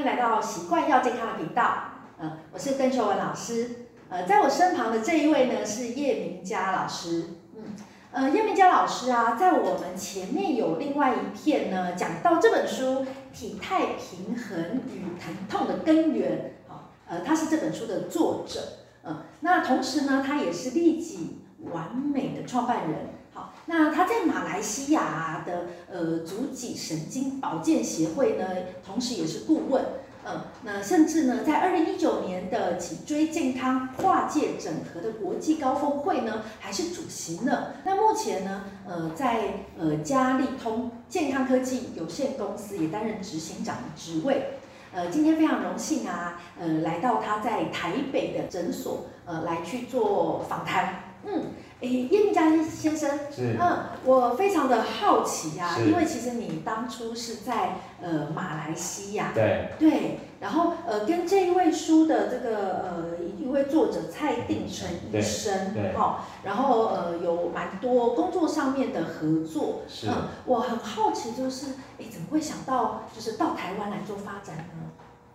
迎来到习惯要健康的频道。呃，我是邓秋文老师。呃，在我身旁的这一位呢是叶明佳老师。嗯，呃，叶明佳老师啊，在我们前面有另外一片呢，讲到这本书《体态平衡与疼痛的根源》。好，呃，他是这本书的作者。嗯、呃，那同时呢，他也是立己完美的创办人。那他在马来西亚的呃足脊神经保健协会呢，同时也是顾问。嗯，那甚至呢，在二零一九年的脊椎健康跨界整合的国际高峰会呢，还是主席呢。那目前呢，呃，在呃佳立通健康科技有限公司也担任执行长的职位。呃，今天非常荣幸啊，呃，来到他在台北的诊所，呃，来去做访谈。嗯。诶，叶明佳先生，是。嗯，我非常的好奇呀、啊，因为其实你当初是在呃马来西亚，对。对，然后呃跟这一位书的这个呃一位作者蔡定成医生，哈、哦，然后呃有蛮多工作上面的合作，是。嗯，我很好奇，就是诶怎么会想到就是到台湾来做发展呢？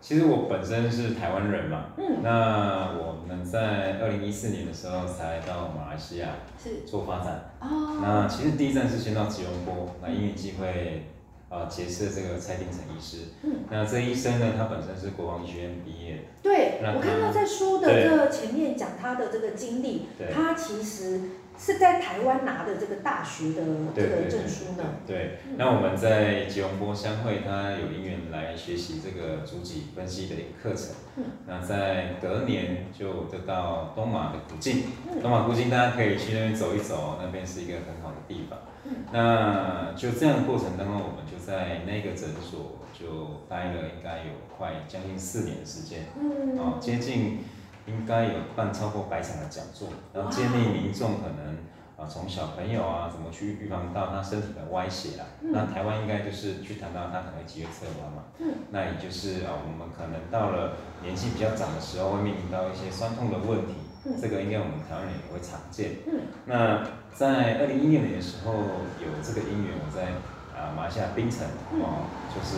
其实我本身是台湾人嘛，嗯，那我们在二零一四年的时候才到马来西亚是。做发展，哦，那其实第一站是先到吉隆坡，那因为机会，呃，结识这个蔡定成医师，嗯，那这医生呢，他本身是国防医学院毕业，对，我看到在书的这前面讲他的这个经历，他其实。是在台湾拿的这个大学的这个证书呢？对，那我们在吉隆坡相会，他有因缘来学习这个主体分析的课程。嗯，那在隔年就得到东马的古晋，嗯、东马古晋大家可以去那边走一走，那边是一个很好的地方。嗯，那就这样的过程当中，我们就在那个诊所就待了应该有快将近四年的时间。嗯，哦，接近。应该有办超过百场的讲座，然后建立民众可能啊从小朋友啊怎么去预防到他身体的歪斜啦。嗯、那台湾应该就是去谈到他可能脊椎侧弯嘛。嗯。那也就是啊我们可能到了年纪比较长的时候会面临到一些酸痛的问题。嗯。这个应该我们台湾人也会常见。嗯。那在二零一六年的时候有这个因缘，我在。啊，马来西亚槟城哦，就是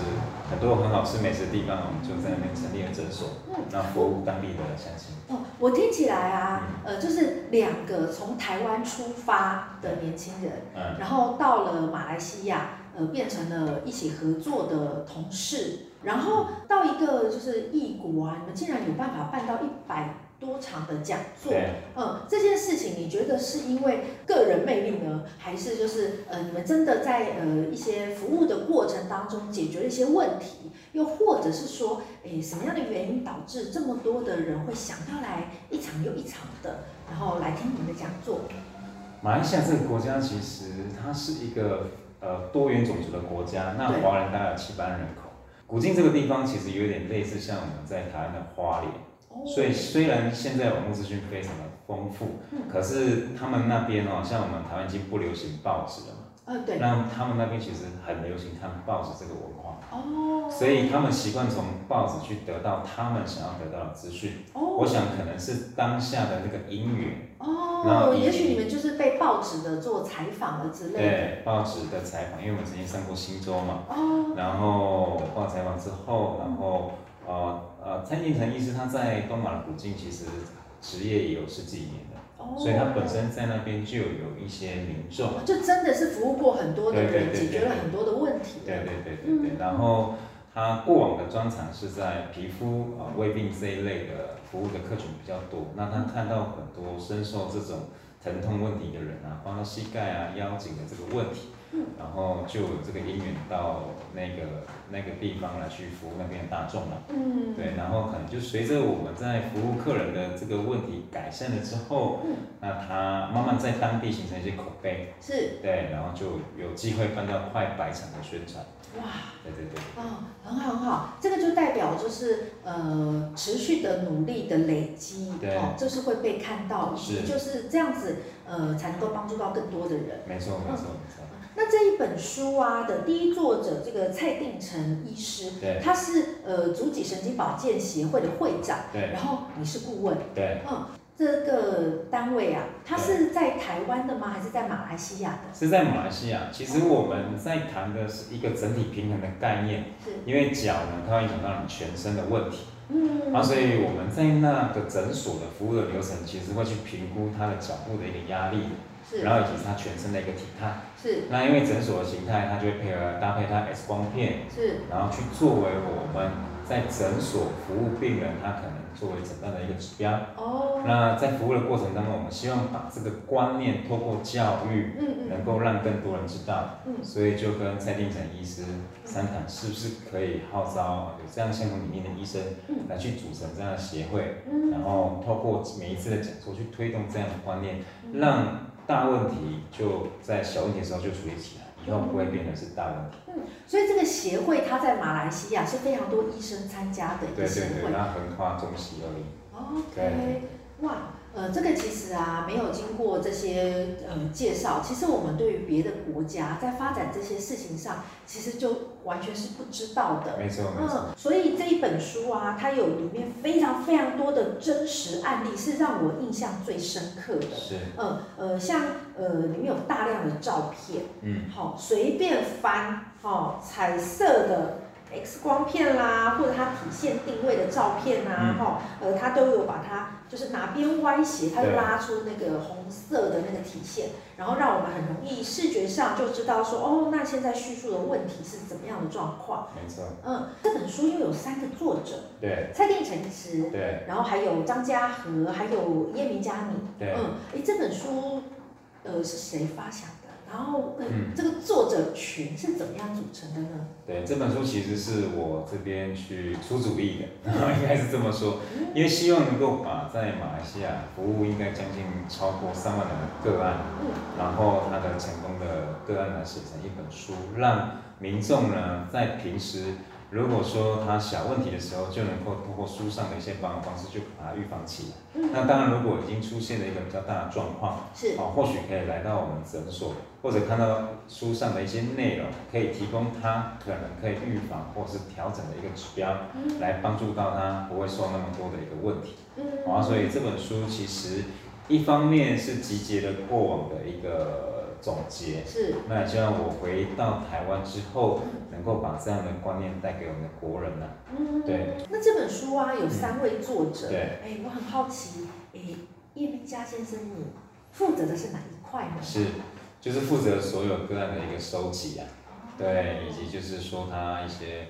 很多很好吃美食的地方，我们就在那边成立了诊所，那服务当地的乡亲。哦，我听起来啊，呃，就是两个从台湾出发的年轻人，嗯，然后到了马来西亚，呃，变成了一起合作的同事，然后到一个就是异国啊，你们竟然有办法办到一百。多场的讲座，嗯，这件事情你觉得是因为个人魅力呢，还是就是呃你们真的在呃一些服务的过程当中解决了一些问题，又或者是说，诶什么样的原因导致这么多的人会想要来一场又一场的，然后来听你们的讲座？马来西亚这个国家其实它是一个呃多元种族的国家，那华人大概有七百万人口，古晋这个地方其实有点类似像我们在台湾的花莲。所以虽然现在网络资讯非常的丰富，可是他们那边哦，像我们台湾已经不流行报纸了嘛，呃对，那他们那边其实很流行看报纸这个文化，哦，所以他们习惯从报纸去得到他们想要得到的资讯，哦，我想可能是当下的那个因缘，哦，然后也许你们就是被报纸的做采访了之类的，对，报纸的采访，因为我们曾经上过新周嘛，哦，然后报采访之后，然后。呃呃，蔡定成医师他在东马的古晋其实职业也有十几年了，哦，所以他本身在那边就有一些民众，就真的是服务过很多的人，解决了很多的问题。对对对对对，嗯，然后他过往的专长是在皮肤啊胃病这一类的服务的客群比较多，那他看到很多深受这种疼痛问题的人啊，包括膝盖啊、腰颈的这个问题。然后就有这个因缘到那个那个地方来去服务那边的大众了。嗯，对，然后可能就随着我们在服务客人的这个问题改善了之后，嗯，那他慢慢在当地形成一些口碑，是，对，然后就有机会办到快百场的宣传。哇，对对对，哦，很好很好，这个就代表就是呃持续的努力的累积，对，哦，这是会被看到，是，就是这样子，呃，才能够帮助到更多的人。没错没错没错。那这一本书啊的第一作者这个蔡定成医师，对，他是呃足脊神经保健协会的会长，对，然后你是顾问，对，嗯，这个单位啊，他是在台湾的吗？还是在马来西亚的？是在马来西亚。其实我们在谈的是一个整体平衡的概念。是。因为脚呢，它会影响到你全身的问题。嗯。啊，所以我们在那个诊所的服务的流程，其实会去评估他的脚部的一个压力，是。然后以及他全身的一个体态。是。那因为诊所的形态，它就会配合搭配他 X 光片。是。然后去作为我们在诊所服务病人，他可能。作为诊断的一个指标。哦。那在服务的过程当中，我们希望把这个观念透过教育，嗯，能够让更多人知道。嗯。所以就跟蔡定成医师商谈，是不是可以号召有这样相同理念的医生，来去组成这样的协会，嗯，然后透过每一次的讲座去推动这样的观念，让大问题就在小问题的时候就处理起来。以后不会变成是大问题。嗯，所以这个协会它在马来西亚是非常多医生参加的一个协会。对对对，那横跨中西而已。OK，哇，呃，这个其实啊，没有经过这些呃介绍，其实我们对于别的国家在发展这些事情上，其实就完全是不知道的。没错，没错。嗯，所以这一本书啊，它有里面非常非常多的真实案例，是让我印象最深刻的。是。嗯呃，像呃里面有大量的照片，嗯，好，随便翻，好，彩色的。X 光片啦，或者它体现定位的照片啊，哈、嗯，呃，它都有把它，就是哪边歪斜，它就拉出那个红色的那个体现，然后让我们很容易视觉上就知道说，哦，那现在叙述的问题是怎么样的状况？没错。嗯，这本书又有三个作者，对，蔡定成医师，对，然后还有张家和，还有叶明佳敏，对，嗯，哎，这本书，呃，是谁发想的？然后，嗯，这个作者群是怎么样组成的呢？对，这本书其实是我这边去出主意的，应该是这么说，因为希望能够把在马来西亚服务应该将近超过三万人的个案，然后他的成功的个案呢写成一本书，让民众呢在平时。如果说他小问题的时候，就能够通过书上的一些保养方式，就把它预防起来。嗯、那当然，如果已经出现了一个比较大的状况，是啊，或许可以来到我们诊所，或者看到书上的一些内容，可以提供他可能可以预防或是调整的一个指标，嗯、来帮助到他不会受那么多的一个问题。嗯，啊，所以这本书其实一方面是集结了过往的一个。总结是，那也希望我回到台湾之后，能够把这样的观念带给我们的国人呢、啊。嗯，对。那这本书啊，有三位作者。嗯、对。哎，我很好奇，哎，叶明佳先生，你负责的是哪一块呢？是，就是负责所有个案的一个收集啊，对，以及就是说他一些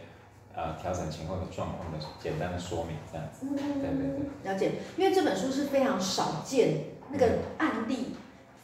呃调整前后的状况的简单的说明这样子。嗯，对对对。了解，因为这本书是非常少见那个案例。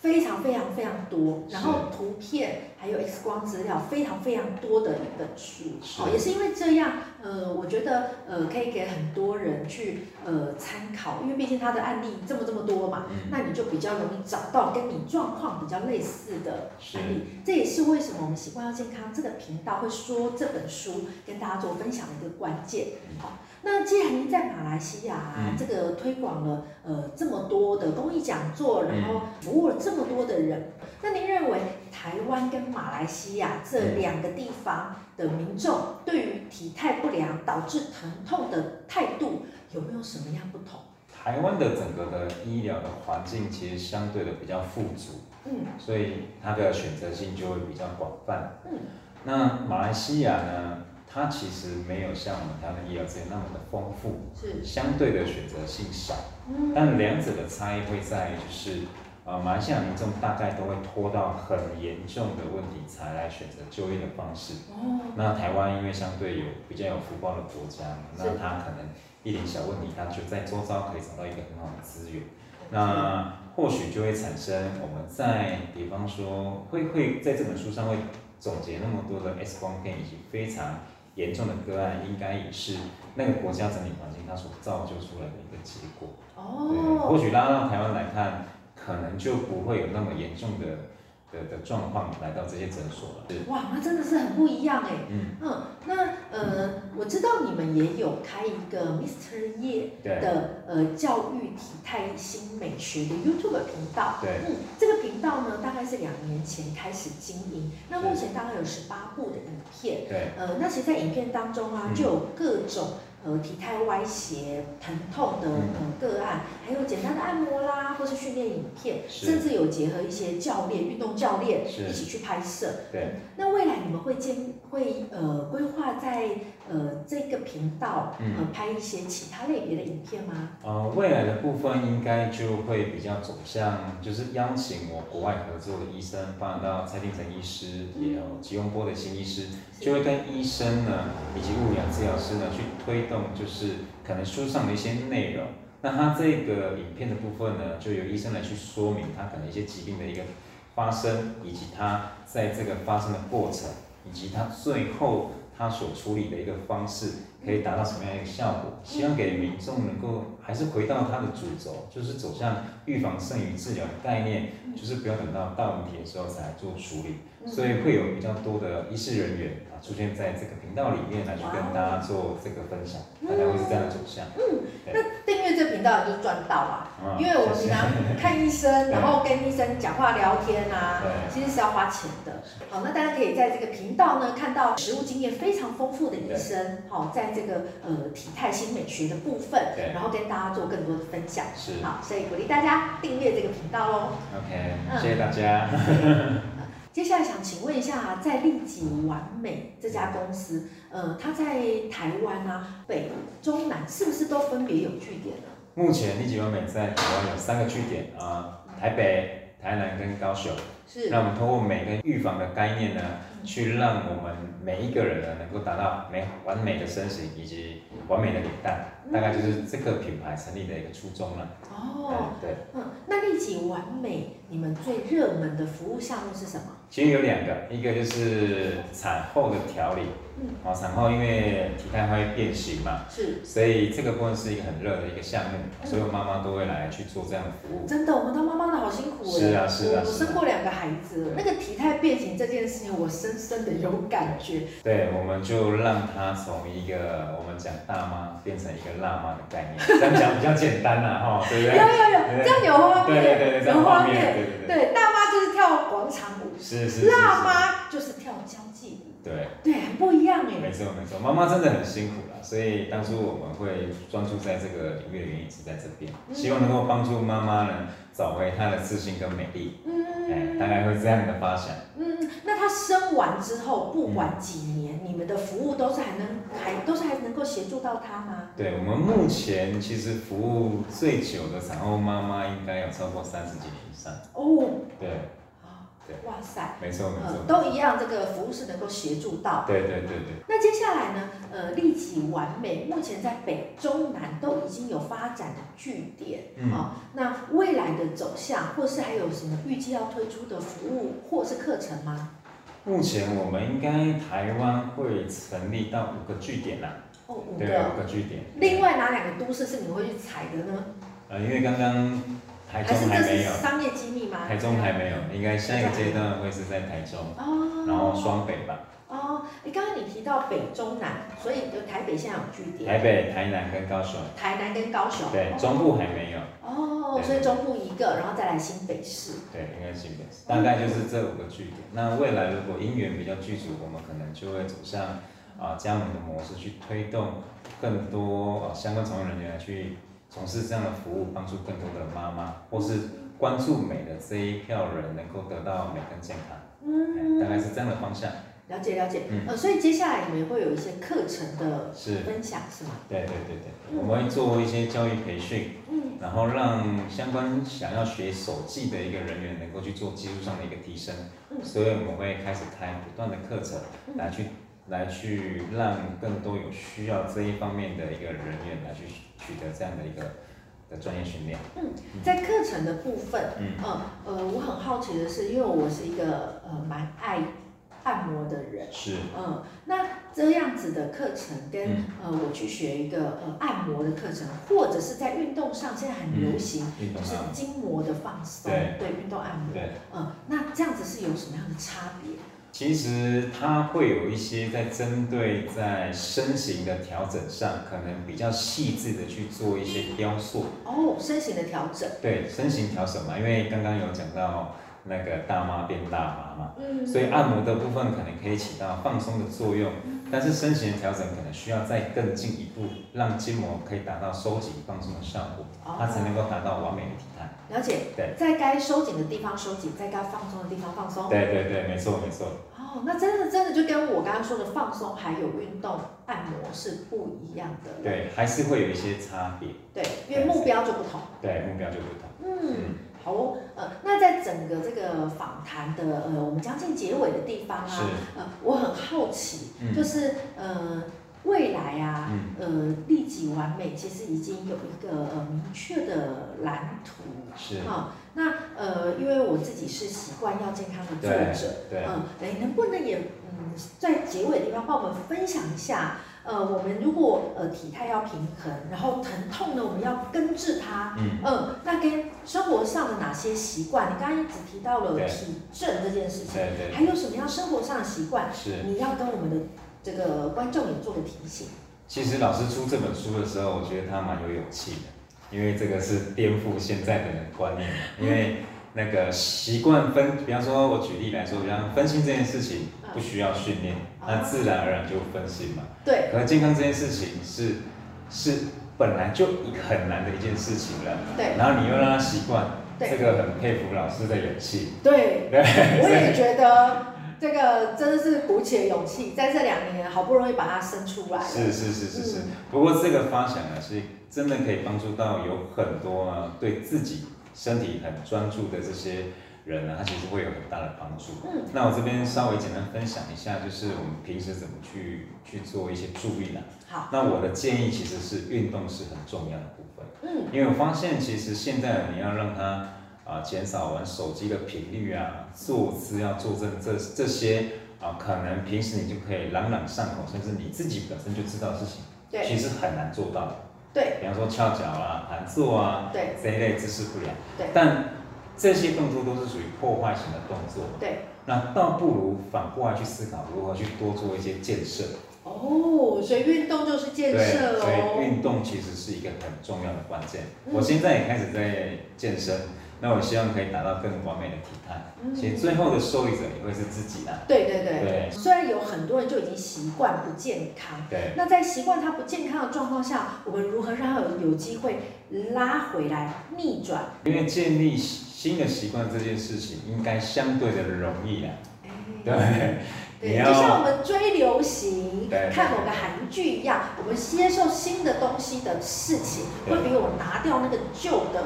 嗯非常非常非常多，然后图片还有 X 光资料非常非常多的一本书，好，也是因为这样，呃，我觉得呃可以给很多人去呃参考，因为毕竟他的案例这么这么多嘛，嗯、那你就比较容易找到跟你状况比较类似的案例，这也是为什么我们习惯要健康这个频道会说这本书跟大家做分享的一个关键，好。那既然您在马来西亚啊，嗯、这个推广了呃这么多的公益讲座，然后服务了这么多的人，嗯、那您认为台湾跟马来西亚这两个地方的民众对于体态不良导致疼痛的态度有没有什么样不同？台湾的整个的医疗的环境其实相对的比较富足，嗯，所以它的选择性就会比较广泛，嗯，那马来西亚呢？它其实没有像我们台湾的医疗资源那么的丰富，是相对的选择性少。嗯，但两者的差异会在于，就是呃，马来西亚民众大概都会拖到很严重的问题才来选择就医的方式。哦，那台湾因为相对有比较有福报的国家嘛，那它可能一点小问题，它就在周遭可以找到一个很好的资源。那或许就会产生我们在比方说会会在这本书上会总结那么多的 X 光片以及非常。严重的个案应该也是那个国家整体环境它所造就出来的一个结果。哦。或许拉到台湾来看，可能就不会有那么严重的。的的状况来到这些诊所了，哇，那真的是很不一样哎。嗯嗯，那呃，我知道你们也有开一个 Mr. 叶的呃教育体态新美学的 YouTube 频道。对。嗯，这个概是两年前开始经营，那目前大概有十八部的影片。对。呃，那其实，在影片当中啊，就有各种。呃体态歪斜、疼痛的呃个案，还有简单的按摩啦，或是训练影片，甚至有结合一些教练、运动教练一起去拍摄。对。那未来你们会建会呃规划在呃这个频道呃拍一些其他类别的影片吗？呃，未来的部分应该就会比较走向，就是邀请我国外合作的医生，包含到蔡定成医师，也有吉隆坡的新医师，就会跟医生呢以及物理治疗师呢去推动，就是可能书上的一些内容。那他这个影片的部分呢，就由医生来去说明他可能一些疾病的一个发生，以及他在这个发生的过程，以及他最后他所处理的一个方式。可以达到什么样一个效果？希望给民众能够还是回到它的主轴，就是走向预防胜于治疗的概念，就是不要等到大问题的时候才来做处理。所以会有比较多的医师人员啊出现在这个频道里面来去跟大家做这个分享，大家会是这样的走向。嗯，那订阅这个频道就赚到了，因为我们平常 看医生，然后跟医生讲话聊天啊，其实是要花钱的。好，那大家可以在这个频道呢看到实务经验非常丰富的医生，好在。这个呃体态新美学的部分，然后跟大家做更多的分享，是好，所以鼓励大家订阅这个频道喽。OK，谢谢大家。接下来想请问一下，在丽景完美这家公司，呃，它在台湾啊，北、中、南是不是都分别有据点呢？目前丽景完美在台湾有三个据点啊，台北、台南跟高雄。是。那我们通过每个预防的概念呢，去让我们每一个人呢，能够达到美完美的身形以及完美的脸蛋，大概就是这个品牌成立的一个初衷了。哦，对，嗯，那丽景完美，你们最热门的服务项目是什么？其实有两个，一个就是产后的调理。嗯，哦，产后因为体态会变形嘛，是，所以这个部分是一个很热的一个项目，所有妈妈都会来去做这样的服务。真的，我们当妈妈的好辛苦哎。是啊，是啊。我生过两个孩子，那个体态变形这件事情，我深深的有感觉。对，我们就让她从一个我们讲大妈变成一个辣妈的概念，这样讲比较简单呐，哈，对不对？有有有，这样有画面，对对对，有画面，对对对。对，大妈就是跳广场舞，是是。辣妈就是跳交际舞。对，对，很不一样哎。没错没错，妈妈真的很辛苦了，所以当初我们会专注在这个领域的原因是在这边，希望能够帮助妈妈呢找回她的自信跟美丽。嗯，哎，大概会这样的发想。嗯，那她生完之后，不管几年，你们的服务都是还能还都是还能够协助到她吗？对，我们目前其实服务最久的产后妈妈应该有超过三十几年以上。哦，对。哇塞，没错没错，呃，都一样，这个服务是能够协助到。对对对对。那接下来呢？呃，立即完美目前在北中南都已经有发展的据点，嗯，哦，那未来的走向，或是还有什么预计要推出的服务或是课程吗？目前我们应该台湾会成立到五个据点啦。哦，五个。对，五个据点。另外哪两个都市是你们会去踩的呢？呃，因为刚刚。台中还没有商业机密吗？台中还没有，应该下一个阶段会是在台中，哦，然后双北吧。哦，你刚刚你提到北中南，所以就台北现在有据点。台北、台南跟高雄。台南跟高雄。对，中部还没有。哦，所以中部一个，然后再来新北市。对，应该新北市，大概就是这五个据点。那未来如果姻缘比较具足，我们可能就会走向啊加盟的模式，去推动更多啊相关从业人员来去。从事这样的服务，帮助更多的妈妈，或是关注美的这一票人，能够得到美跟健康。嗯，大概是这样的方向。了解了解。嗯。呃，所以接下来你们会有一些课程的分享，是吗？对对对对，嗯、我们会做一些教育培训，嗯，然后让相关想要学手技的一个人员能够去做技术上的一个提升。嗯。所以我们会开始开不断的课程来去。来去让更多有需要这一方面的一个人员来去取得这样的一个的专业训练。嗯，在课程的部分，嗯，呃，我很好奇的是，因为我是一个呃蛮爱按摩的人，是，嗯，那这样子的课程跟、嗯、呃我去学一个呃按摩的课程，或者是在运动上现在很流行，嗯、就是筋膜的放松，对，对，运动按摩，对，嗯，那这样子是有什么样的差别？其实它会有一些在针对在身形的调整上，可能比较细致的去做一些雕塑。哦，身形的调整。对，身形调整嘛，因为刚刚有讲到那个大妈变大妈嘛，嗯，所以按摩的部分可能可以起到放松的作用，但是身形的调整可能需要再更进一步，让筋膜可以达到收紧放松的效果，哦、它才能够达到完美的体态。了解。对，在该收紧的地方收紧，在该放松的地方放松。对对对，没错没错。哦，那真的真的就跟我刚刚说的放松还有运动按摩是不一样的。对，还是会有一些差别。对，因为目标就不同。对，目标就不同。嗯，嗯好哦。呃，那在整个这个访谈的呃，我们将近结尾的地方啊，呃，我很好奇，嗯、就是呃。未来啊，嗯、呃，利己完美其实已经有一个呃明确的蓝图，是哈、哦。那呃，因为我自己是习惯要健康的作者，对，嗯，哎，能不能也嗯，在结尾的地方帮我们分享一下，呃，我们如果呃体态要平衡，然后疼痛呢，我们要根治它，嗯，嗯，那跟生活上的哪些习惯？你刚刚一直提到了体正这件事情，还有什么样生活上的习惯？是，你要跟我们的。这个观众也做个提醒。其实老师出这本书的时候，我觉得他蛮有勇气的，因为这个是颠覆现在的观念。因为那个习惯分，比方说我举例来说，比方分心这件事情不需要训练，那自然而然就分心嘛。对。可是健康这件事情是是本来就很难的一件事情了。对。然后你又让他习惯，这个很佩服老师的勇气。对。对。我也觉得。这个真的是鼓起了勇气，在这两年好不容易把它生出来。是是是是是，嗯、不过这个发想呢，是真的可以帮助到有很多啊，对自己身体很专注的这些人呢，他其实会有很大的帮助。嗯，那我这边稍微简单分享一下，就是我们平时怎么去去做一些注意呢？好，那我的建议其实是运动是很重要的部分。嗯，因为我发现其实现在你要让他。啊，减少玩手机的频率啊，坐姿要坐正，这这些啊，可能平时你就可以朗朗上口，甚至你自己本身就知道的事情，对，其实很难做到的。对，比方说翘脚啊、盘坐啊，对，这一类姿势不良。对，但这些动作都是属于破坏型的动作。对，那倒不如反过来去思考，如何去多做一些建设。哦，所以运动就是建设哦。所以运动其实是一个很重要的关键。嗯、我现在也开始在健身。那我希望可以达到更完美的体态，嗯、其实最后的受益者也会是自己的。对对对。对。虽然有很多人就已经习惯不健康，对。那在习惯他不健康的状况下，我们如何让他有有机会拉回来逆转？因为建立新的习惯这件事情，应该相对的容易啊。哎、对。对，就像我们追流行、看某个韩剧一样，我们接受新的东西的事情，会比我拿掉那个旧的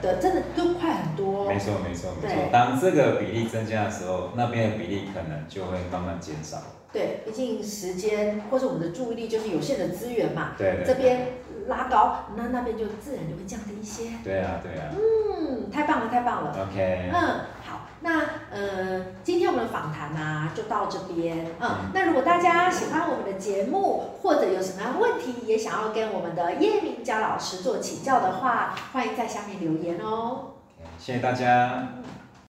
的真的都快很多。没错，没错，没错。当这个比例增加的时候，那边的比例可能就会慢慢减少。对，毕竟时间或者我们的注意力就是有限的资源嘛。对，这边拉高，那那边就自然就会降低一些。对啊，对啊。嗯，太棒了，太棒了。OK。嗯。好那呃，今天我们的访谈呢就到这边。嗯，那如果大家喜欢我们的节目，或者有什么样的问题，也想要跟我们的叶明佳老师做请教的话，欢迎在下面留言哦。谢谢大家。